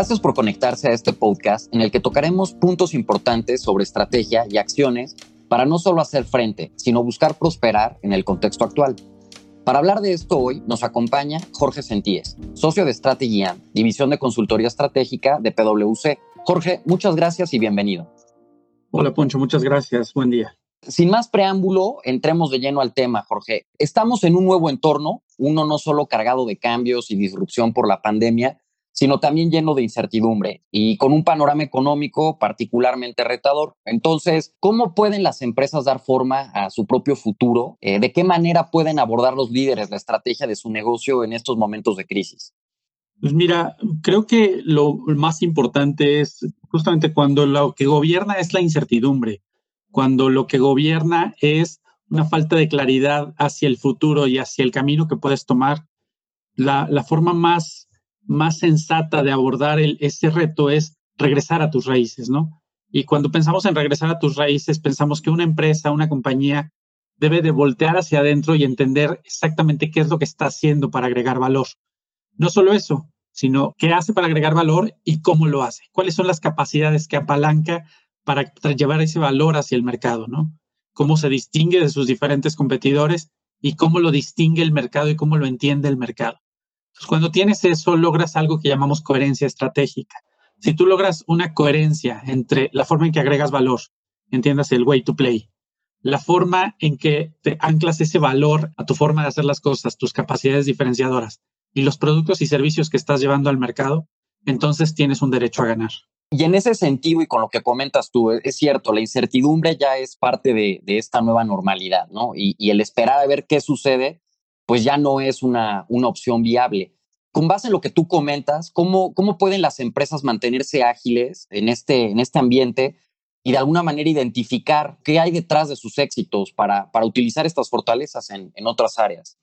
Gracias por conectarse a este podcast en el que tocaremos puntos importantes sobre estrategia y acciones para no solo hacer frente, sino buscar prosperar en el contexto actual. Para hablar de esto hoy nos acompaña Jorge Sentíes, socio de Strategy división de consultoría estratégica de PwC. Jorge, muchas gracias y bienvenido. Hola Poncho, muchas gracias. Buen día. Sin más preámbulo, entremos de lleno al tema, Jorge. Estamos en un nuevo entorno, uno no solo cargado de cambios y disrupción por la pandemia, sino también lleno de incertidumbre y con un panorama económico particularmente retador. Entonces, ¿cómo pueden las empresas dar forma a su propio futuro? Eh, ¿De qué manera pueden abordar los líderes la estrategia de su negocio en estos momentos de crisis? Pues mira, creo que lo más importante es justamente cuando lo que gobierna es la incertidumbre cuando lo que gobierna es una falta de claridad hacia el futuro y hacia el camino que puedes tomar, la, forma más, más sensata de abordar ese reto es regresar a tus raíces, ¿no? Y cuando pensamos en regresar a tus raíces, pensamos que una empresa, una compañía debe de voltear hacia adentro y entender exactamente qué es lo que está haciendo para agregar valor. No solo eso, sino qué hace para agregar valor y cómo lo hace. ¿Cuáles son las capacidades que apalanca para llevar ese valor hacia el mercado, ¿no? Cómo se distingue de sus diferentes competidores y cómo lo distingue el mercado y cómo lo entiende el mercado. Cuando tienes eso, logras algo que llamamos coherencia estratégica. Si tú logras una coherencia entre la forma en que agregas valor, entiendas el way to play, la forma en que te anclas ese valor a tu forma de hacer las cosas, tus capacidades diferenciadoras y los productos y servicios que estás llevando al mercado, entonces tienes un derecho a ganar. Y en ese sentido, y con lo que comentas tú, es cierto, la incertidumbre ya es parte de, esta nueva normalidad, ¿no? Y, el esperar a ver qué sucede, pues ya no es una, una opción viable. Con base en lo que tú comentas, ¿cómo, ¿cómo pueden las empresas mantenerse ágiles en este, en este ambiente y de alguna manera identificar qué hay detrás de sus éxitos para, para utilizar estas fortalezas en, en otras áreas?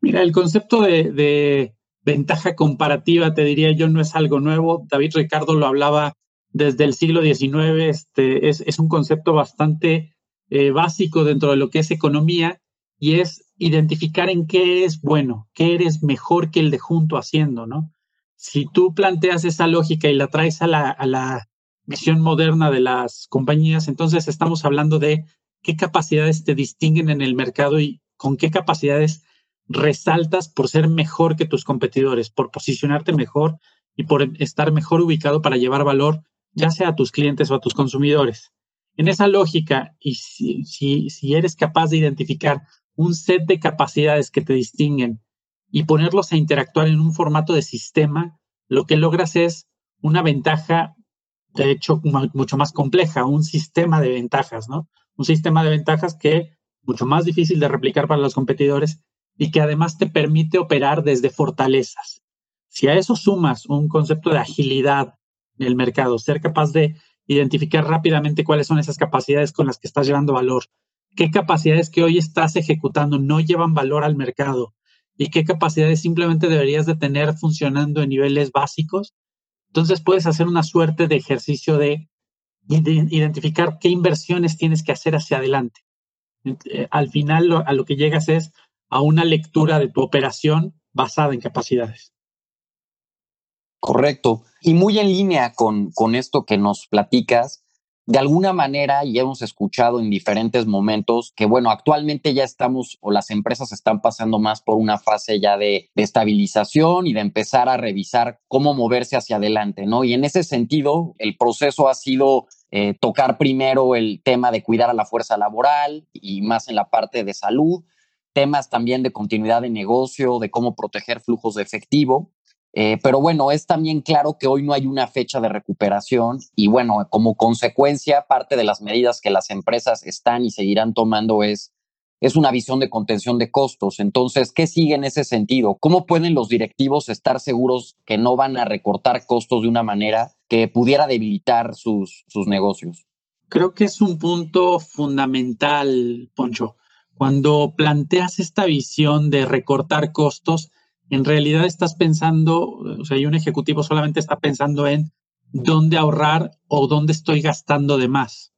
Mira, el concepto de ventaja comparativa, te diría yo, no es algo nuevo. David Ricardo lo hablaba desde el siglo XIX, este, es, un concepto bastante eh, básico dentro de lo que es economía y es identificar en qué es bueno, qué eres mejor que el de junto haciendo, ¿no? Si tú planteas esa lógica y la traes a la, a la visión moderna de las compañías, entonces estamos hablando de qué capacidades te distinguen en el mercado y con qué capacidades resaltas por ser mejor que tus competidores, por posicionarte mejor y por estar mejor ubicado para llevar valor ya sea a tus clientes o a tus consumidores. En esa lógica, y si, si, eres capaz de identificar un set de capacidades que te distinguen y ponerlos a interactuar en un formato de sistema, lo que logras es una ventaja, de hecho, mucho más compleja, un sistema de ventajas, ¿no? Un sistema de ventajas que mucho más difícil de replicar para los competidores y que además te permite operar desde fortalezas. Si a eso sumas un concepto de agilidad en el mercado, ser capaz de identificar rápidamente cuáles son esas capacidades con las que estás llevando valor, qué capacidades que hoy estás ejecutando no llevan valor al mercado y qué capacidades simplemente deberías de tener funcionando en niveles básicos, entonces puedes hacer una suerte de ejercicio de identificar qué inversiones tienes que hacer hacia adelante. Eh, al final a lo que llegas es a una lectura de tu operación basada en capacidades. Correcto. Y muy en línea con, con esto que nos platicas, de alguna manera, y hemos escuchado en diferentes momentos que, bueno, actualmente ya estamos o las empresas están pasando más por una fase ya de, estabilización y de empezar a revisar cómo moverse hacia adelante, ¿no? Y en ese sentido, el proceso ha sido eh, tocar primero el tema de cuidar a la fuerza laboral y más en la parte de salud, temas también de continuidad de negocio, de cómo proteger flujos de efectivo. Eh, pero bueno, es también claro que hoy no hay una fecha de recuperación y bueno, como consecuencia, parte de las medidas que las empresas están y seguirán tomando es, es una visión de contención de costos. Entonces, ¿qué sigue en ese sentido? ¿Cómo pueden los directivos estar seguros que no van a recortar costos de una manera que pudiera debilitar sus, sus negocios? Creo que es un punto fundamental, Poncho. Cuando planteas esta visión de recortar costos, en realidad estás pensando, o sea, y un ejecutivo solamente está pensando en dónde ahorrar o dónde estoy gastando de más.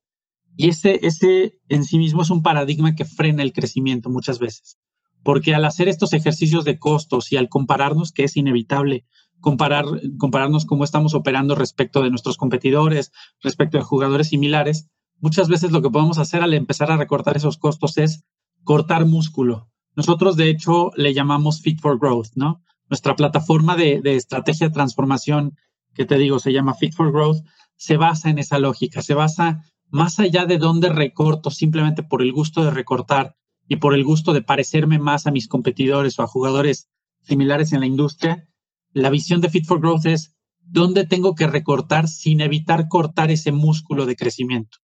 Y ese, ese en sí mismo es un paradigma que frena el crecimiento muchas veces. Porque al hacer estos ejercicios de costos y al compararnos, que es inevitable comparar, compararnos cómo estamos operando respecto de nuestros competidores, respecto de jugadores similares, muchas veces lo que podemos hacer al empezar a recortar esos costos es cortar músculo. Nosotros, de hecho, le llamamos Fit for Growth, ¿no? Nuestra plataforma de, estrategia de transformación, que te digo, se llama Fit for Growth, se basa en esa lógica, se basa más allá de dónde recorto simplemente por el gusto de recortar y por el gusto de parecerme más a mis competidores o a jugadores similares en la industria, la visión de Fit for Growth es dónde tengo que recortar sin evitar cortar ese músculo de crecimiento.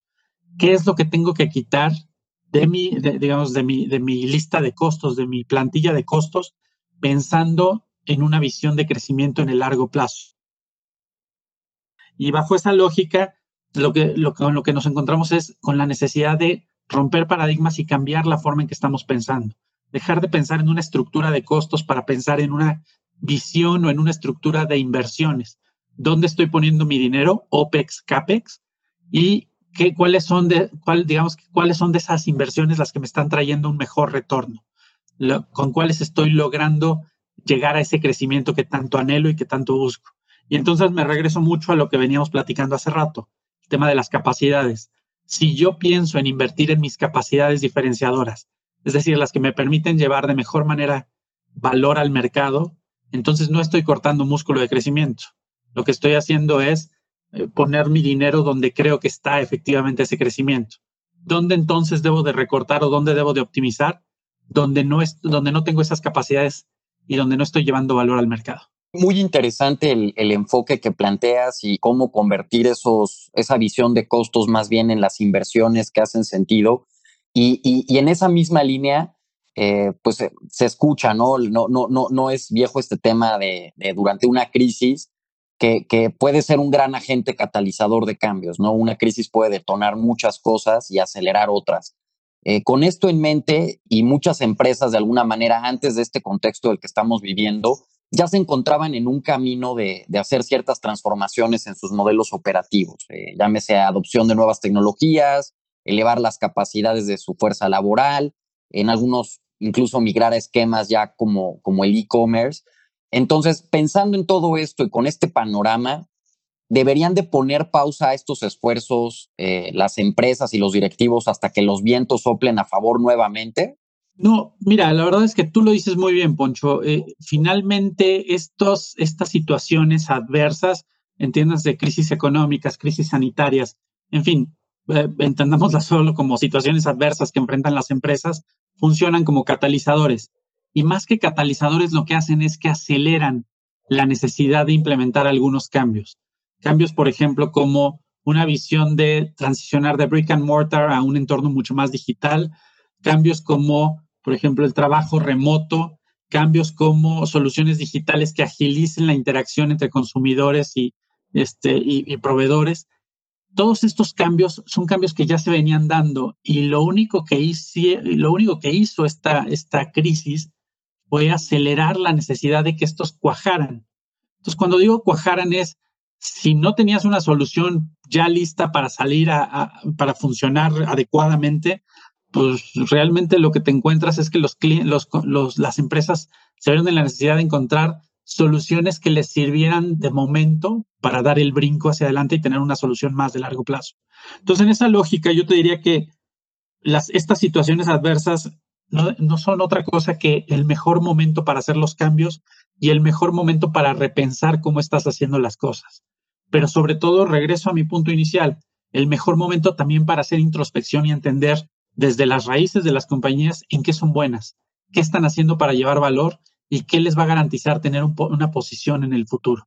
¿Qué es lo que tengo que quitar de mi, digamos, de mi, de mi lista de costos, de mi plantilla de costos, pensando en una visión de crecimiento en el largo plazo. Y bajo esa lógica, lo que, lo, con lo que nos encontramos es con la necesidad de romper paradigmas y cambiar la forma en que estamos pensando. Dejar de pensar en una estructura de costos para pensar en una visión o en una estructura de inversiones. ¿Dónde estoy poniendo mi dinero? OPEX, CAPEX. Y qué, cuáles son de, cuál, digamos, cuáles son de esas inversiones las que me están trayendo un mejor retorno, con cuáles estoy logrando llegar a ese crecimiento que tanto anhelo y que tanto busco. Y entonces me regreso mucho a lo que veníamos platicando hace rato, el tema de las capacidades. Si yo pienso en invertir en mis capacidades diferenciadoras, es decir, las que me permiten llevar de mejor manera valor al mercado, entonces no estoy cortando músculo de crecimiento. Lo que estoy haciendo es poner mi dinero donde creo que está efectivamente ese crecimiento. ¿Dónde entonces debo de recortar o dónde debo de optimizar? Donde no, es, donde no tengo esas capacidades y donde no estoy llevando valor al mercado. Muy interesante el, enfoque que planteas y cómo convertir esos, esa visión de costos más bien en las inversiones que hacen sentido. Y, en esa misma línea, eh, pues se, escucha, ¿no? No, no, no, no es viejo este tema de durante una crisis que, puede ser un gran agente catalizador de cambios, ¿no? Una crisis puede detonar muchas cosas y acelerar otras. Eh, con esto en mente, y muchas empresas de alguna manera antes de este contexto del que estamos viviendo, ya se encontraban en un camino de, hacer ciertas transformaciones en sus modelos operativos, eh, llámese adopción de nuevas tecnologías, elevar las capacidades de su fuerza laboral, en algunos incluso migrar a esquemas ya como, como el e-commerce. Entonces, pensando en todo esto y con este panorama, deberían de poner pausa a estos esfuerzos eh, las empresas y los directivos hasta que los vientos soplen a favor nuevamente? No, mira, la verdad es que tú lo dices muy bien, Poncho. Eh, finalmente, estos, estas situaciones adversas, entiendas de crisis económicas, crisis sanitarias, en fin, eh, entendamoslas solo como situaciones adversas que enfrentan las empresas, funcionan como catalizadores y más que catalizadores lo que hacen es que aceleran la necesidad de implementar algunos cambios. Cambios, por ejemplo, como una visión de transicionar de brick and mortar a un entorno mucho más digital, cambios como, por ejemplo, el trabajo remoto, cambios como soluciones digitales que agilicen la interacción entre consumidores y, este, y, proveedores. Todos estos cambios son cambios que ya se venían dando y lo único que hizo, lo único que hizo esta, esta crisis puede acelerar la necesidad de que estos cuajaran. Entonces, cuando digo cuajaran es, si no tenías una solución ya lista para salir a, para funcionar adecuadamente, pues realmente lo que te encuentras es que los, los, las empresas se vieron en la necesidad de encontrar soluciones que les sirvieran de momento para dar el brinco hacia adelante y tener una solución más de largo plazo. Entonces, en esa lógica, yo te diría que las, estas situaciones adversas no, son otra cosa que el mejor momento para hacer los cambios y el mejor momento para repensar cómo estás haciendo las cosas. Pero sobre todo, regreso a mi punto inicial, el mejor momento también para hacer introspección y entender desde las raíces de las compañías en qué son buenas, qué están haciendo para llevar valor y qué les va a garantizar tener una posición en el futuro.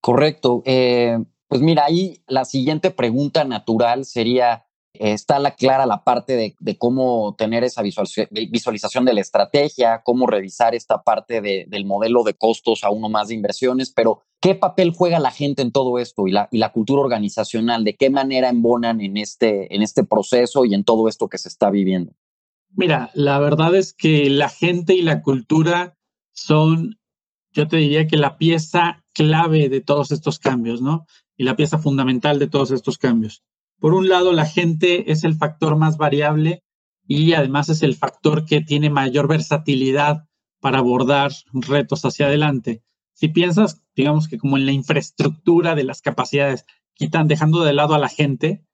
Correcto. Eh, pues mira, ahí la siguiente pregunta natural sería, está la clara la parte de, cómo tener esa visualización de la estrategia, cómo revisar esta parte del modelo de costos a uno más de inversiones, pero ¿qué papel juega la gente en todo esto y la, cultura organizacional? ¿De qué manera embonan en este, en este proceso y en todo esto que se está viviendo? Mira, la verdad es que la gente y la cultura son, yo te diría que la pieza clave de todos estos cambios, ¿no? Y la pieza fundamental de todos estos cambios. Por un lado, la gente es el factor más variable y además es el factor que tiene mayor versatilidad para abordar retos hacia adelante. Si piensas digamos que como en la infraestructura de las capacidades, quitan, dejando de lado a la gente,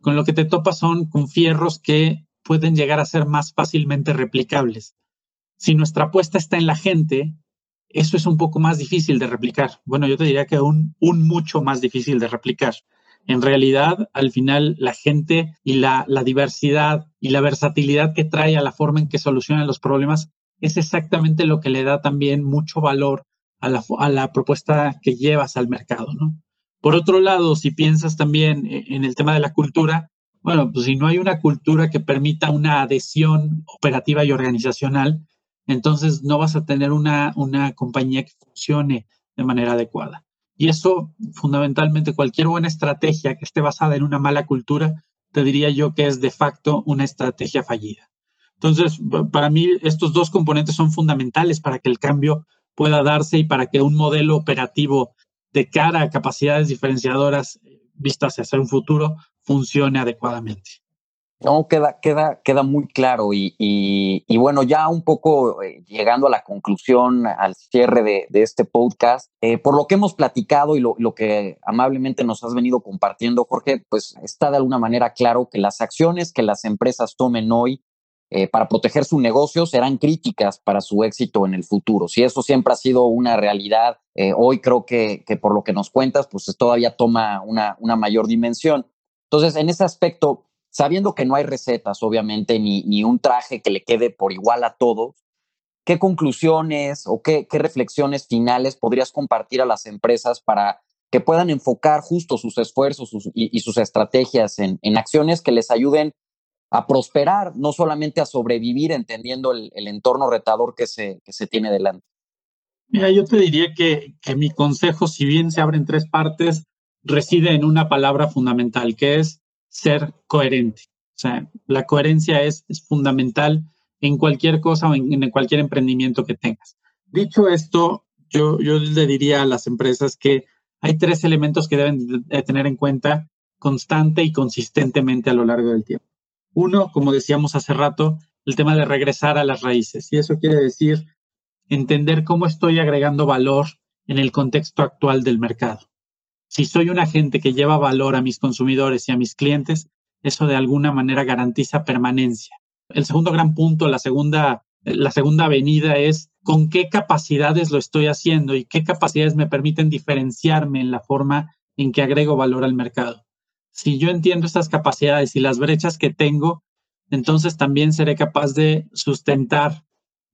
con lo que te topas son con fierros que pueden llegar a ser más fácilmente replicables. Si nuestra apuesta está en la gente, eso es un poco más difícil de replicar. Bueno, yo te diría que un, un mucho más difícil de replicar. En realidad, al final, la gente y la, diversidad y la versatilidad que trae a la forma en que solucionan los problemas es exactamente lo que le da también mucho valor a la, propuesta que llevas al mercado, ¿no? Por otro lado, si piensas también e, en el tema de la cultura, bueno, pues si no hay una cultura que permita una adhesión operativa y organizacional, entonces no vas a tener una compañía que funcione de manera adecuada. Y eso, fundamentalmente, cualquier buena estrategia que esté basada en una mala cultura, te diría yo que es de facto una estrategia fallida. Entonces, para mí, estos dos componentes son fundamentales para que el cambio pueda darse y para que un modelo operativo de cara a capacidades diferenciadoras vistas hacia un futuro funcione adecuadamente. No, queda, queda, queda muy claro y, bueno, ya un poco eh, llegando a la conclusión, al cierre de, este podcast, eh, por lo que hemos platicado y lo, lo, que amablemente nos has venido compartiendo, Jorge, pues está de alguna manera claro que las acciones que las empresas tomen hoy eh, para proteger su negocio serán críticas para su éxito en el futuro. Si eso siempre ha sido una realidad, hoy creo que, que, por lo que nos cuentas, pues todavía toma una, una mayor dimensión. Entonces, en ese aspecto, sabiendo que no hay recetas, obviamente, ni, ni un traje que le quede por igual a todos, ¿qué conclusiones o qué, qué reflexiones finales podrías compartir a las empresas para que puedan enfocar justo sus esfuerzos y, sus estrategias en, en, acciones que les ayuden a prosperar, no solamente a sobrevivir entendiendo el, el entorno retador que se, que se tiene delante? Mira, yo te diría que, que mi consejo, si bien se abre en tres partes, reside en una palabra fundamental, que es ser coherente. O sea, la coherencia es, fundamental en cualquier cosa o en, cualquier emprendimiento que tengas. Dicho esto, yo, yo le diría a las empresas que hay tres elementos que deben de tener en cuenta constante y consistentemente a lo largo del tiempo. Uno, como decíamos hace rato, el tema de regresar a las raíces. Y eso quiere decir entender cómo estoy agregando valor en el contexto actual del mercado si soy un agente que lleva valor a mis consumidores y a mis clientes, eso de alguna manera garantiza permanencia. El segundo gran punto, la segunda, la segunda avenida es con qué capacidades lo estoy haciendo y qué capacidades me permiten diferenciarme en la forma en que agrego valor al mercado. Si yo entiendo estas capacidades y las brechas que tengo, entonces también seré capaz de sustentar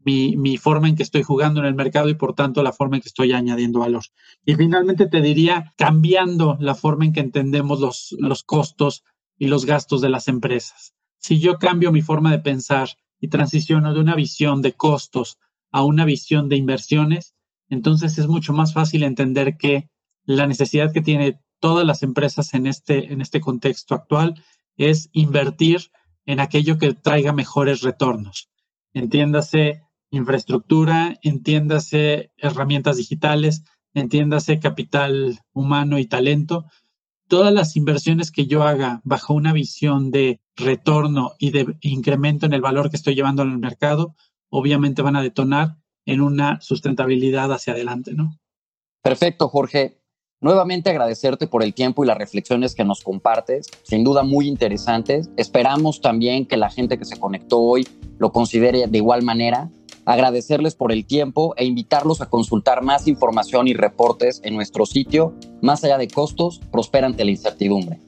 mi, forma en que estoy jugando en el mercado y por tanto la forma en que estoy añadiendo valor. Y finalmente te diría, cambiando la forma en que entendemos los, los costos y los gastos de las empresas. Si yo cambio mi forma de pensar y transiciono de una visión de costos a una visión de inversiones, entonces es mucho más fácil entender que la necesidad que tiene todas las empresas en este, en este contexto actual es invertir en aquello que traiga mejores retornos. Entiéndase infraestructura, entiéndase herramientas digitales, entiéndase capital humano y talento. Todas las inversiones que yo haga bajo una visión de retorno y de incremento en el valor que estoy llevando al mercado, obviamente van a detonar en una sustentabilidad hacia adelante, ¿no? Perfecto, Jorge. Nuevamente agradecerte por el tiempo y las reflexiones que nos compartes, sin duda muy interesantes. Esperamos también que la gente que se conectó hoy lo considere de igual manera agradecerles por el tiempo e invitarlos a consultar más información y reportes en nuestro sitio, más allá de costos, prospera ante la incertidumbre.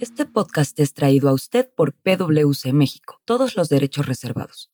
Este podcast es traído a usted por PwC México, todos los derechos reservados.